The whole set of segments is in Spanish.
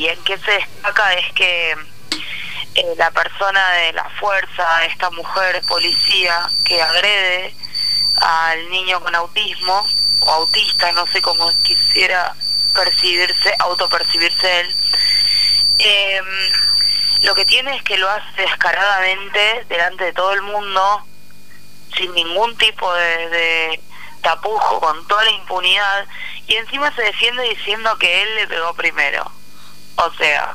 y en qué se destaca es que eh, la persona de la fuerza, esta mujer policía que agrede al niño con autismo o autista, no sé cómo quisiera percibirse, autopercibirse él, eh, lo que tiene es que lo hace descaradamente delante de todo el mundo, sin ningún tipo de, tapujo, con toda la impunidad, y encima se defiende diciendo que él le pegó primero. O sea,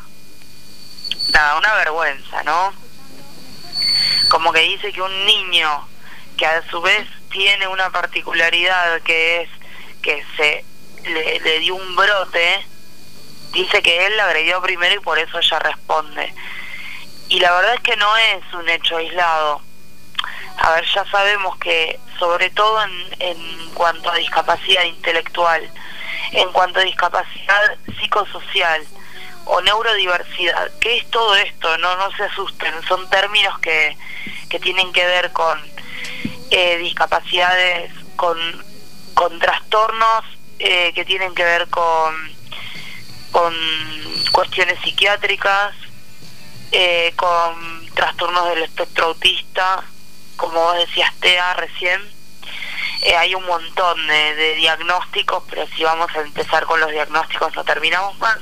nada, una vergüenza, ¿no? Como que dice que un niño que a su vez tiene una particularidad que es que se le, le dio un brote, dice que él la agredió primero y por eso ella responde. Y la verdad es que no es un hecho aislado. A ver, ya sabemos que sobre todo en, en cuanto a discapacidad intelectual, en cuanto a discapacidad psicosocial o neurodiversidad, ¿qué es todo esto? No, no se asusten, son términos que, que tienen que ver con eh, discapacidades, con, con trastornos eh, que tienen que ver con con cuestiones psiquiátricas, eh, con trastornos del espectro autista, como vos decías, TEA recién. Eh, hay un montón de, diagnósticos, pero si vamos a empezar con los diagnósticos no terminamos más.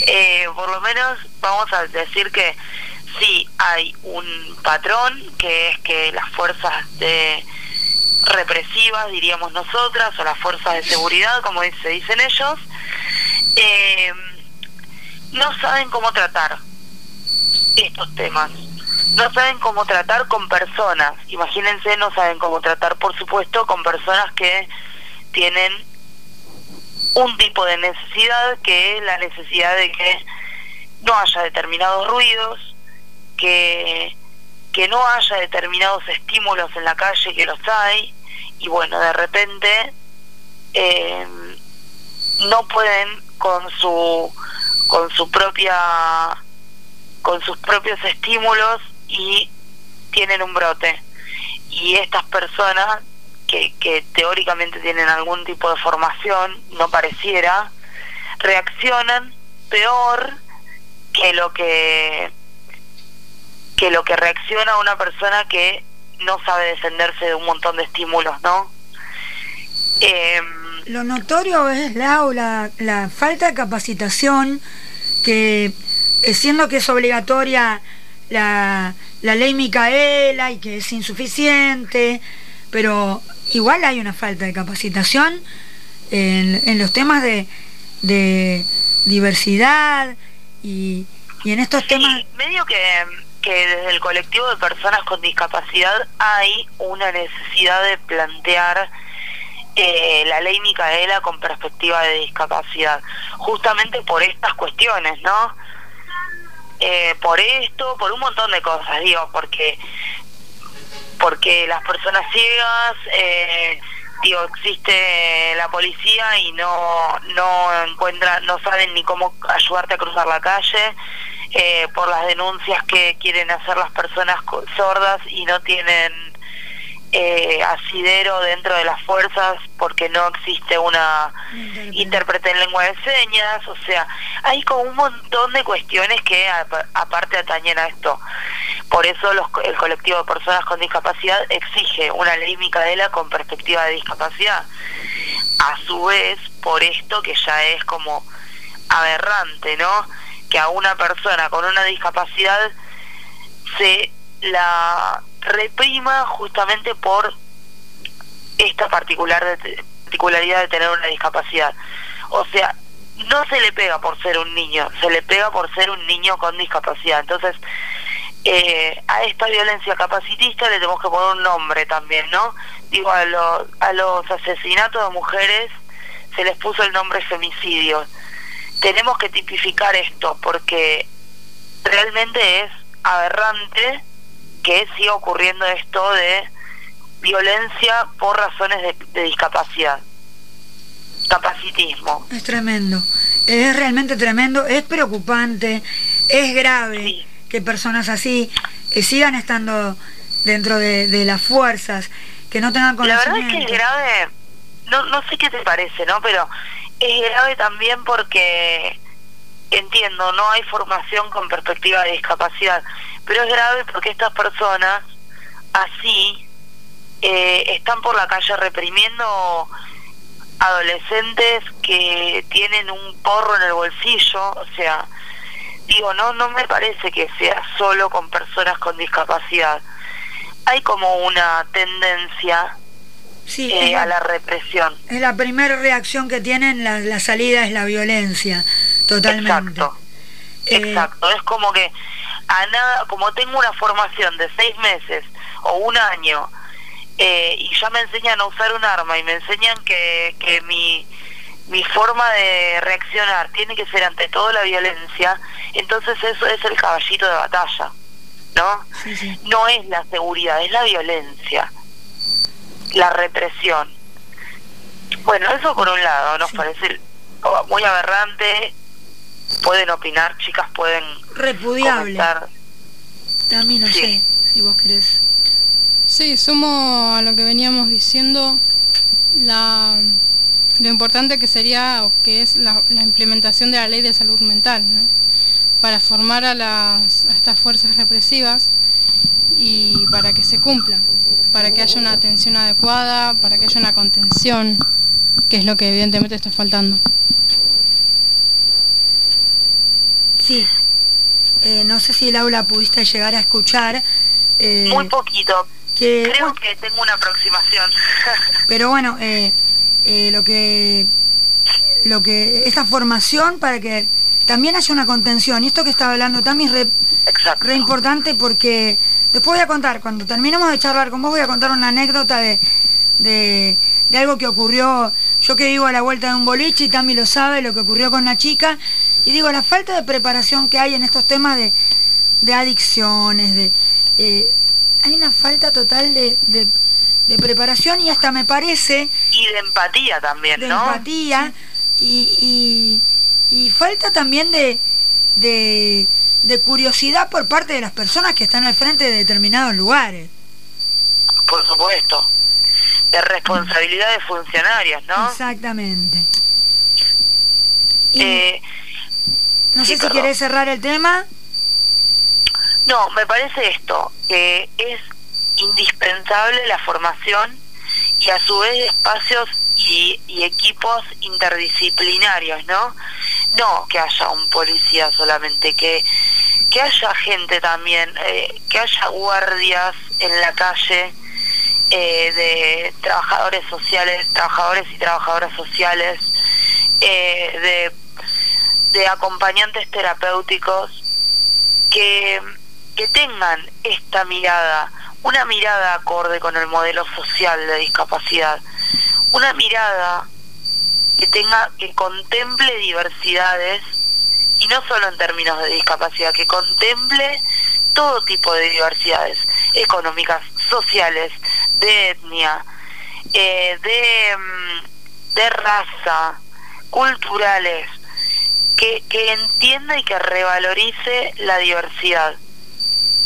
Eh, por lo menos vamos a decir que sí hay un patrón, que es que las fuerzas de represivas, diríamos nosotras, o las fuerzas de seguridad, como se dicen ellos, eh, no saben cómo tratar estos temas. No saben cómo tratar con personas. Imagínense, no saben cómo tratar, por supuesto, con personas que tienen un tipo de necesidad, que es la necesidad de que no haya determinados ruidos, que, que no haya determinados estímulos en la calle, que los hay, y bueno, de repente eh, no pueden con su con su propia con sus propios estímulos y tienen un brote. Y estas personas que, teóricamente tienen algún tipo de formación no pareciera reaccionan peor que lo que que lo que reacciona una persona que no sabe defenderse de un montón de estímulos, ¿no? Eh, lo notorio es la, la falta de capacitación, que eh, siendo que es obligatoria la, la ley Micaela y que es insuficiente, pero igual hay una falta de capacitación en, en los temas de, de diversidad y, y, en estos temas... Medio que, que desde el colectivo de personas con discapacidad hay una necesidad de plantear eh, la ley Micaela con perspectiva de discapacidad, justamente por estas cuestiones, ¿no? Eh, por esto, por un montón de cosas, digo, porque porque las personas ciegas, eh, digo, existe la policía y no no encuentran, no saben ni cómo ayudarte a cruzar la calle. Eh, por las denuncias que quieren hacer las personas sordas y no tienen eh, asidero dentro de las fuerzas porque no existe una intérprete en lengua de señas, o sea, hay como un montón de cuestiones que aparte atañen a esto. Por eso los, el colectivo de personas con discapacidad exige una ley Micaela con perspectiva de discapacidad. A su vez, por esto que ya es como aberrante, ¿no? Que a una persona con una discapacidad se la reprima justamente por esta particular particularidad de tener una discapacidad. O sea, no se le pega por ser un niño, se le pega por ser un niño con discapacidad. Entonces, eh, a esta violencia capacitista le tenemos que poner un nombre también, ¿no? Digo, a, los a los asesinatos de mujeres se les puso el nombre femicidio. Tenemos que tipificar esto porque realmente es aberrante que siga ocurriendo esto de violencia por razones de, discapacidad, capacitismo. Es tremendo, es realmente tremendo, es preocupante, es grave que personas así eh, sigan estando dentro de, las fuerzas, que no tengan conocimiento. La verdad es que es grave, no, no sé qué te parece, ¿no? Pero es grave también porque entiendo, no hay formación con perspectiva de discapacidad, pero es grave porque estas personas así eh, están por la calle reprimiendo adolescentes que tienen un porro en el bolsillo, o sea, digo, no, no me parece que sea solo con personas con discapacidad. Hay como una tendencia eh, a la represión. Es la primera reacción que tienen, la, la salida es la violencia, totalmente. Exacto, eh, exacto. Es como que a nada, como tengo una formación de seis meses o un año eh, y ya me enseñan a usar un arma y me enseñan que, que mi, mi forma de reaccionar tiene que ser ante todo la violencia, entonces eso es el caballito de batalla, ¿no? No es la seguridad, es la violencia la represión. Bueno, eso por un lado nos parece muy aberrante. Pueden opinar, chicas, pueden repudiable. También no sé si vos querés. Sí, sumo a lo que veníamos diciendo la lo importante que sería o que es la, implementación de la ley de salud mental, ¿no? para formar a, las, a estas fuerzas represivas y para que se cumpla para que haya una atención adecuada, para que haya una contención, que es lo que evidentemente está faltando. Sí, eh, no sé si Laura pudiste llegar a escuchar. Eh, Muy poquito. Creo que tengo una aproximación. pero bueno, eh, lo que lo que esta formación para que también haya una contención y esto que estaba hablando también es re importante porque Después voy a contar, cuando terminemos de charlar con vos, voy a contar una anécdota de, de, algo que ocurrió. Yo que vivo a la vuelta de un boliche y Tami lo sabe, lo que ocurrió con una chica. Y digo, la falta de preparación que hay en estos temas de, de adicciones, de eh, hay una falta total de, de, preparación y hasta me parece... Y de empatía también, ¿no? De empatía y, y, y falta también de, de de curiosidad por parte de las personas que están al frente de determinados lugares. Por supuesto. De responsabilidad de funcionarios, ¿no? Exactamente. Eh, no sé si querés cerrar el tema. No, me parece esto, que es indispensable la formación y a su vez espacios y, y, equipos interdisciplinarios, ¿no? No que haya un policía solamente, que que haya gente también, eh, que haya guardias en la calle eh, de trabajadores sociales, trabajadores y trabajadoras sociales, eh, de, de, acompañantes terapéuticos, que, que tengan esta mirada, una mirada acorde con el modelo social de discapacidad, una mirada que tenga, que contemple diversidades y no solo en términos de discapacidad, que contemple todo tipo de diversidades económicas, sociales, de etnia, eh, de, mm, de raza, culturales, que, que entienda y que revalorice la diversidad.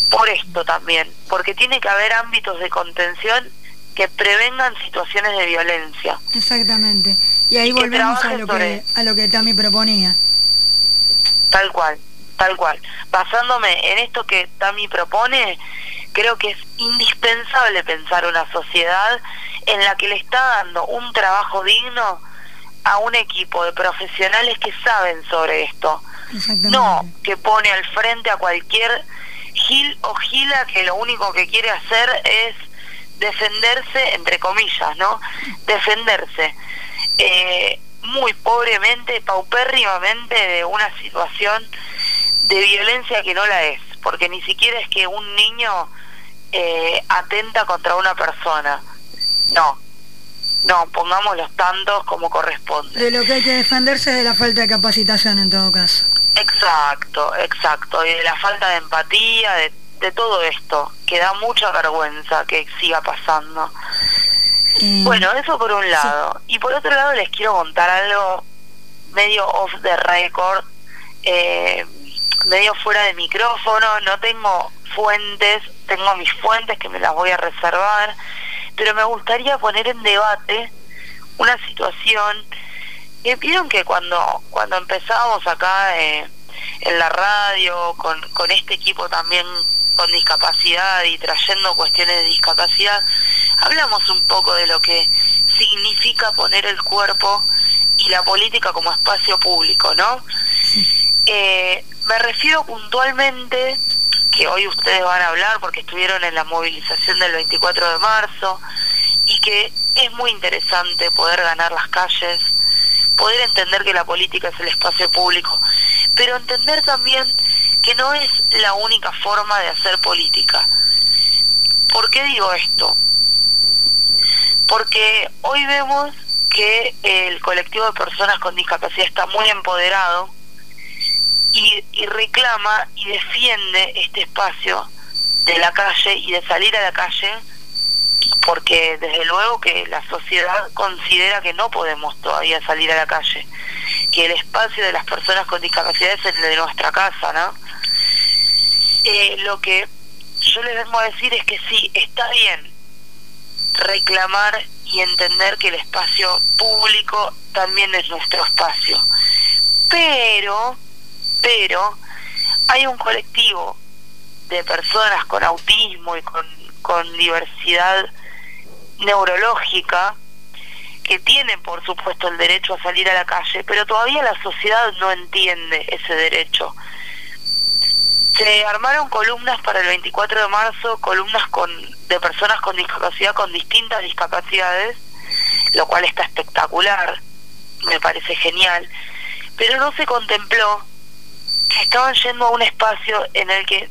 Por esto también, porque tiene que haber ámbitos de contención que prevengan situaciones de violencia. Exactamente. Y ahí volvemos a lo, que, a lo que Tami proponía. Tal cual, tal cual. Basándome en esto que Tami propone, creo que es indispensable pensar una sociedad en la que le está dando un trabajo digno a un equipo de profesionales que saben sobre esto. No que pone al frente a cualquier gil o gila que lo único que quiere hacer es defenderse, entre comillas, ¿no? Defenderse. Eh, muy pobremente, paupérrimamente de una situación de violencia que no la es, porque ni siquiera es que un niño eh, atenta contra una persona, no, no, pongamos los tantos como corresponde. De lo que hay que defenderse de la falta de capacitación en todo caso. Exacto, exacto, y de la falta de empatía, de, de todo esto, que da mucha vergüenza que siga pasando. Mm. Bueno, eso por un lado. Y por otro lado les quiero contar algo medio off the record, eh, medio fuera de micrófono, no tengo fuentes, tengo mis fuentes que me las voy a reservar, pero me gustaría poner en debate una situación Y vieron que cuando, cuando empezábamos acá eh, en la radio, con, con este equipo también con discapacidad y trayendo cuestiones de discapacidad, hablamos un poco de lo que significa poner el cuerpo y la política como espacio público, ¿no? Eh, me refiero puntualmente, que hoy ustedes van a hablar porque estuvieron en la movilización del 24 de marzo, y que es muy interesante poder ganar las calles, poder entender que la política es el espacio público, pero entender también que no es la única forma de hacer política. ¿Por qué digo esto? Porque hoy vemos que el colectivo de personas con discapacidad está muy empoderado y, y, reclama y defiende este espacio de la calle y de salir a la calle porque desde luego que la sociedad considera que no podemos todavía salir a la calle, que el espacio de las personas con discapacidad es el de nuestra casa, ¿no? Eh, lo que yo les vengo a decir es que sí, está bien reclamar y entender que el espacio público también es nuestro espacio. Pero, pero, hay un colectivo de personas con autismo y con, diversidad neurológica que tienen, por supuesto, el derecho a salir a la calle, pero todavía la sociedad no entiende ese derecho. Se armaron columnas para el 24 de marzo, columnas con, de personas con discapacidad, con distintas discapacidades, lo cual está espectacular, me parece genial, pero no se contempló que estaban yendo a un espacio en el que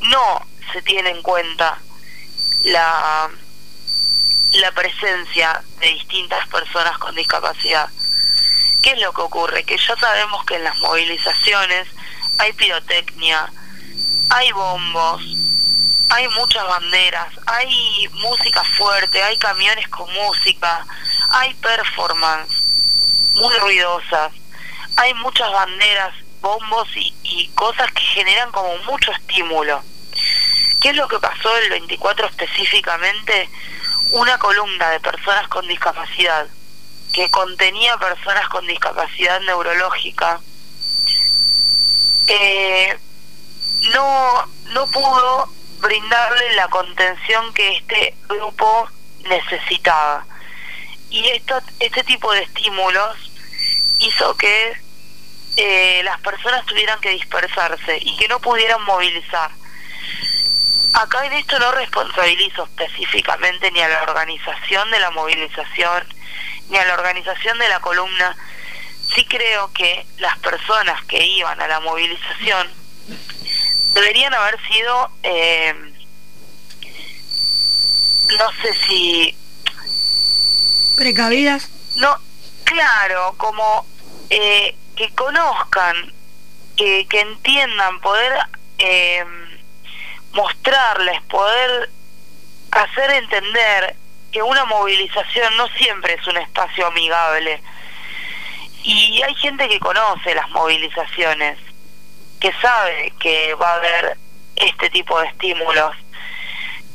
no se tiene en cuenta la, la presencia de distintas personas con discapacidad. ¿Qué es lo que ocurre? Que ya sabemos que en las movilizaciones hay pirotecnia, hay bombos, hay muchas banderas, hay música fuerte, hay camiones con música, hay performance muy ruidosas, hay muchas banderas, bombos y, y cosas que generan como mucho estímulo. ¿Qué es lo que pasó el 24 específicamente? Una columna de personas con discapacidad que contenía personas con discapacidad neurológica eh, no, no pudo brindarle la contención que este grupo necesitaba. Y esto, este tipo de estímulos hizo que eh, las personas tuvieran que dispersarse y que no pudieran movilizar. Acá en esto no responsabilizo específicamente ni a la organización de la movilización, ni a la organización de la columna. Sí creo que las personas que iban a la movilización deberían haber sido, eh, no sé si... Precavidas. No, claro, como eh, que conozcan, que, que entiendan, poder eh, mostrarles, poder hacer entender que una movilización no siempre es un espacio amigable. Y hay gente que conoce las movilizaciones que sabe que va a haber este tipo de estímulos.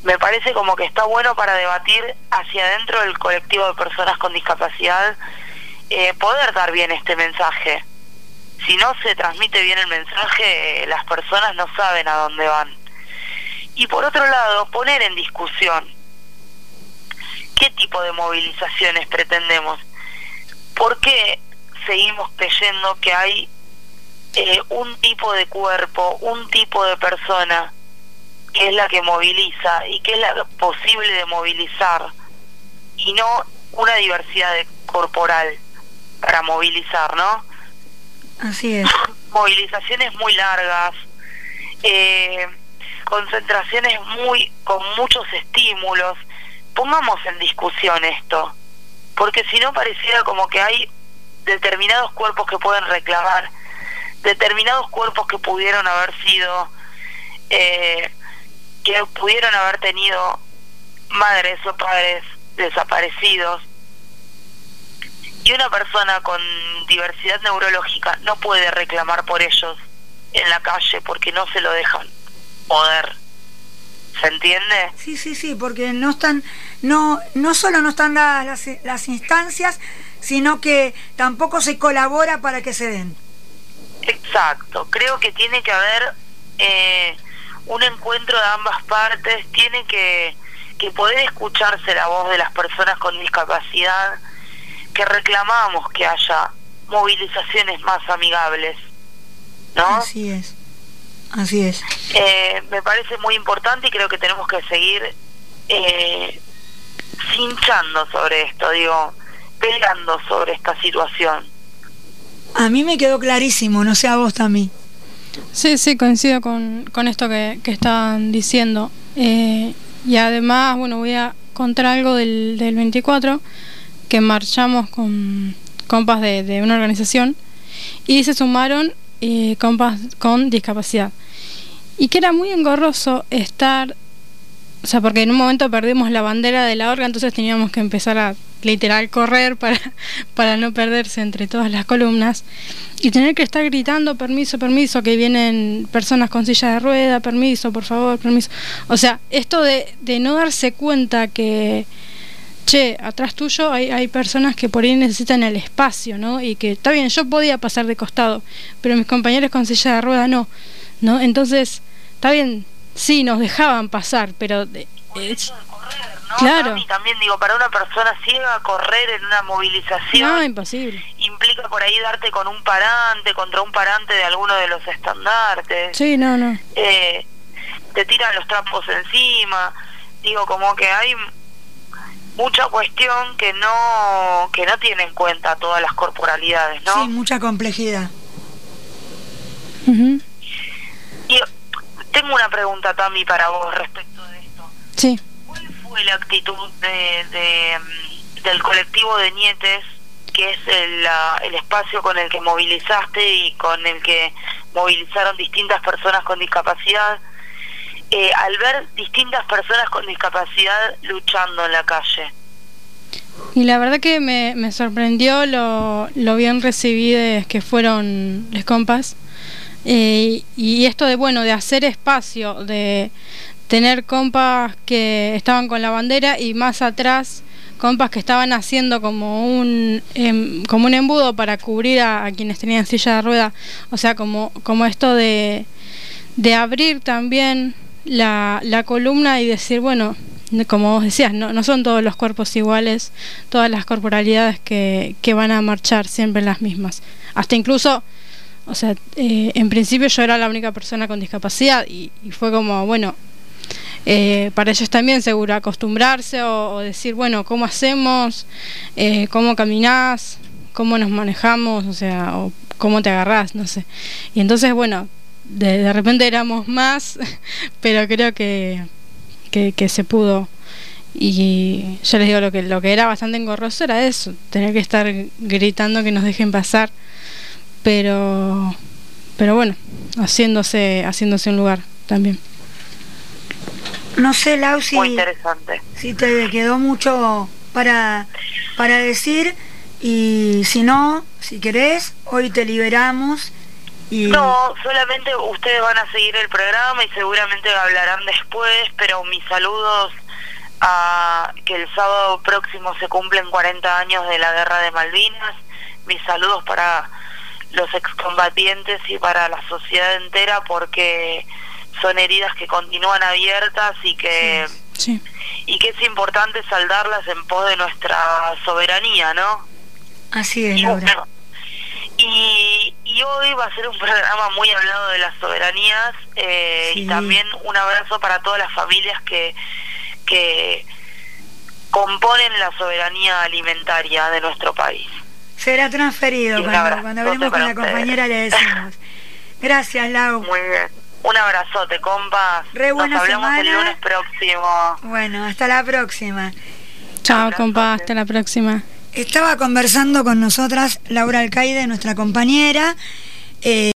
Me parece como que está bueno para debatir hacia adentro del colectivo de personas con discapacidad eh, poder dar bien este mensaje. Si no se transmite bien el mensaje, las personas no saben a dónde van. Y por otro lado, poner en discusión qué tipo de movilizaciones pretendemos. ¿Por qué seguimos creyendo que hay eh, un tipo de cuerpo, un tipo de persona que es la que moviliza y que es la posible de movilizar y no una diversidad corporal para movilizar, ¿no? Así es. Movilizaciones muy largas, eh, concentraciones muy con muchos estímulos. Pongamos en discusión esto, porque si no pareciera como que hay determinados cuerpos que pueden reclamar determinados cuerpos que pudieron haber sido, eh, que pudieron haber tenido madres o padres desaparecidos. Y una persona con diversidad neurológica no puede reclamar por ellos en la calle porque no se lo dejan poder. ¿Se entiende? Sí, sí, sí, porque no están, no, no solo no están dadas las, las instancias, sino que tampoco se colabora para que se den. Exacto, creo que tiene que haber eh, un encuentro de ambas partes, tiene que, que poder escucharse la voz de las personas con discapacidad, que reclamamos que haya movilizaciones más amigables, ¿no? Así es, así es. Eh, me parece muy importante y creo que tenemos que seguir eh, cinchando sobre esto, digo, peleando sobre esta situación. A mí me quedó clarísimo, no sé a vos también. Sí, sí, coincido con, con esto que, que estaban diciendo. Eh, y además, bueno, voy a contar algo del, del 24, que marchamos con compas de, una organización y se sumaron eh, compas con discapacidad. Y que era muy engorroso estar, o sea, porque en un momento perdimos la bandera de la orga, entonces teníamos que empezar a literal correr para, para no perderse entre todas las columnas y tener que estar gritando permiso, permiso, que vienen personas con silla de rueda, permiso, por favor, permiso. O sea, esto de, de no darse cuenta que, che, atrás tuyo hay, hay personas que por ahí necesitan el espacio, ¿no? Y que está bien, yo podía pasar de costado, pero mis compañeros con silla de rueda no, ¿no? Entonces, está bien, sí, nos dejaban pasar, pero... De, Claro. Y también digo, para una persona ciega correr en una movilización... No, imposible. Implica por ahí darte con un parante, contra un parante de alguno de los estandartes. Sí, no, no. Eh, te tiran los trapos encima. Digo, como que hay mucha cuestión que no que no tiene en cuenta todas las corporalidades, ¿no? Sí, mucha complejidad. Y tengo una pregunta, Tami, para vos respecto de esto. Sí fue la actitud de, mm, del colectivo de Nietes, que es el, el espacio con el que movilizaste y con el que movilizaron distintas personas con discapacidad, eh, al ver distintas personas con discapacidad luchando en la calle? Y la verdad que me, me sorprendió lo, lo bien recibidas que fueron los compas. Eh, y esto de, bueno, de hacer espacio, de, tener compas que estaban con la bandera y más atrás compas que estaban haciendo como un em, como un embudo para cubrir a, quienes tenían silla de rueda o sea como como esto de, de abrir también la, columna y decir bueno como vos decías, no, no son todos los cuerpos iguales, todas las corporalidades que, que van a marchar siempre las mismas. Hasta incluso, o sea, eh, en principio yo era la única persona con discapacidad y, y fue como, bueno, eh, para ellos también seguro acostumbrarse o, decir, bueno, ¿cómo hacemos? Eh, ¿Cómo caminás? ¿Cómo nos manejamos? O sea, o cómo te agarrás, no sé. Y entonces, bueno, de, de repente éramos más, pero creo que, que, se pudo. Y ya les digo, lo que, lo que era bastante engorroso era eso, tener que estar gritando que nos dejen pasar. Pero, pero bueno, haciéndose, haciéndose un lugar también. No sé, Lau, si, Muy interesante. si te quedó mucho para, para decir y si no, si querés, hoy te liberamos. Y... No, solamente ustedes van a seguir el programa y seguramente hablarán después, pero mis saludos a que el sábado próximo se cumplen 40 años de la guerra de Malvinas, mis saludos para los excombatientes y para la sociedad entera porque son heridas que continúan abiertas y que y que es importante saldarlas en pos de nuestra soberanía, ¿no? Así es, y, y, hoy va a ser un programa muy hablado de las soberanías eh, y también un abrazo para todas las familias que, que componen la soberanía alimentaria de nuestro país. Será transferido, cuando, cuando hablemos con la compañera le decimos. Gracias, Lau. Muy bien. Un abrazote, compa. Re buena Nos hablamos semana. el lunes próximo. Bueno, hasta la próxima. Chao, compa, hasta la próxima. Estaba conversando con nosotras Laura Alcaide, nuestra compañera. Eh,